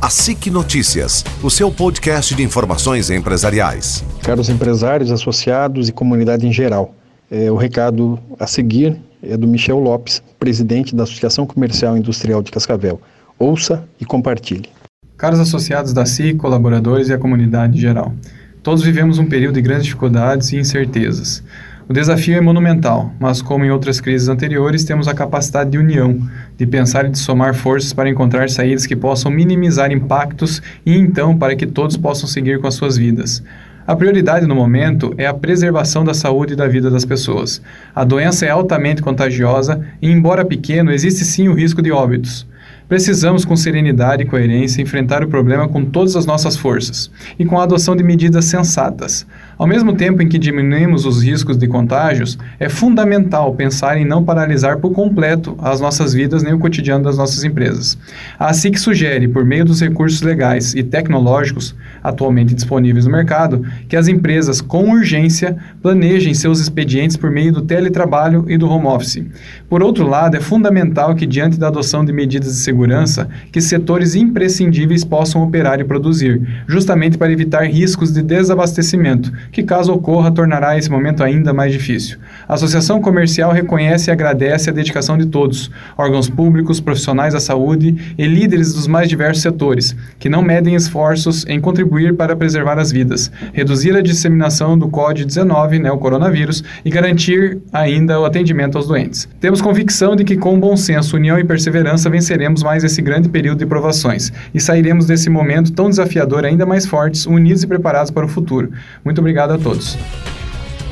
A SIC Notícias, o seu podcast de informações empresariais. Caros empresários, associados e comunidade em geral, é, o recado a seguir é do Michel Lopes, presidente da Associação Comercial e Industrial de Cascavel. Ouça e compartilhe. Caros associados da SIC, colaboradores e a comunidade em geral, todos vivemos um período de grandes dificuldades e incertezas. O desafio é monumental, mas como em outras crises anteriores, temos a capacidade de união, de pensar e de somar forças para encontrar saídas que possam minimizar impactos e então para que todos possam seguir com as suas vidas. A prioridade no momento é a preservação da saúde e da vida das pessoas. A doença é altamente contagiosa e, embora pequeno, existe sim o risco de óbitos. Precisamos, com serenidade e coerência, enfrentar o problema com todas as nossas forças e com a adoção de medidas sensatas. Ao mesmo tempo em que diminuímos os riscos de contágios, é fundamental pensar em não paralisar por completo as nossas vidas nem o cotidiano das nossas empresas. A SIC sugere, por meio dos recursos legais e tecnológicos atualmente disponíveis no mercado, que as empresas, com urgência, planejem seus expedientes por meio do teletrabalho e do home office. Por outro lado, é fundamental que, diante da adoção de medidas de segurança, que setores imprescindíveis possam operar e produzir, justamente para evitar riscos de desabastecimento, que, caso ocorra, tornará esse momento ainda mais difícil. A Associação Comercial reconhece e agradece a dedicação de todos, órgãos públicos, profissionais da saúde e líderes dos mais diversos setores, que não medem esforços em contribuir para preservar as vidas, reduzir a disseminação do COVID-19, né, o coronavírus, e garantir ainda o atendimento aos doentes. Temos convicção de que, com bom senso, união e perseverança, venceremos mais esse grande período de provações e sairemos desse momento tão desafiador ainda mais fortes, unidos e preparados para o futuro. Muito obrigado a todos.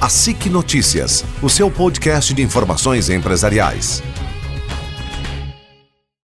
A SIC Notícias, o seu podcast de informações empresariais.